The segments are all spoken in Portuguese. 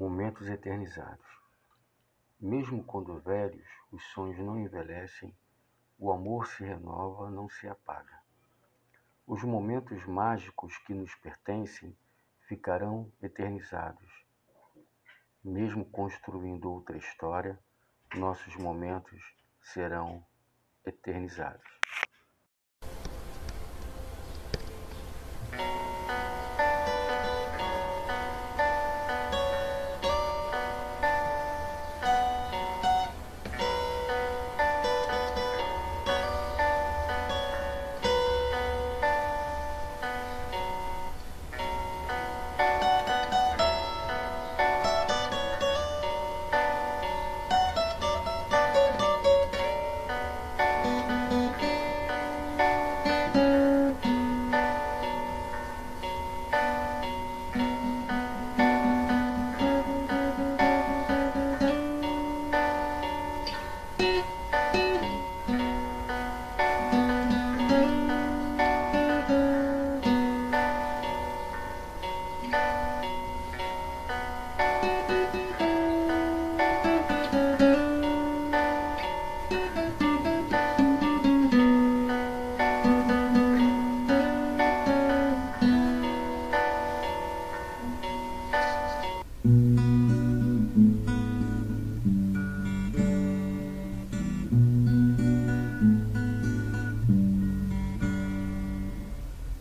Momentos eternizados. Mesmo quando velhos, os sonhos não envelhecem, o amor se renova, não se apaga. Os momentos mágicos que nos pertencem ficarão eternizados. Mesmo construindo outra história, nossos momentos serão eternizados.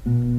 Nossos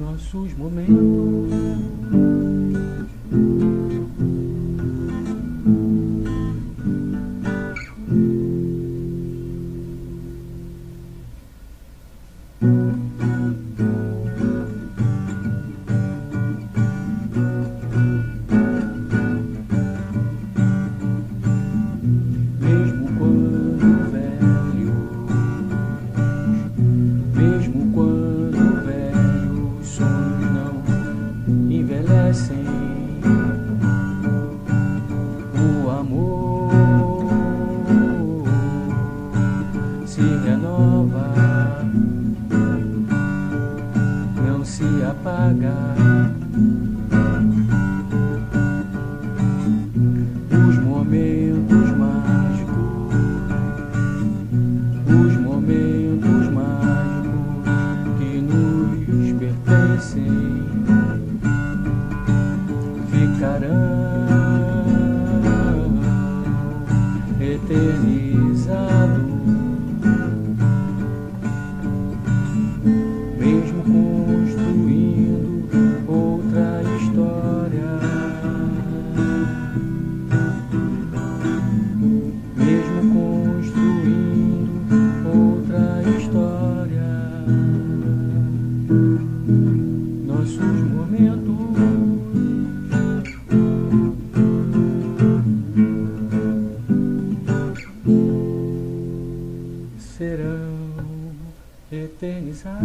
nossos momentos. amor se renova, não se apaga. serão eternizados.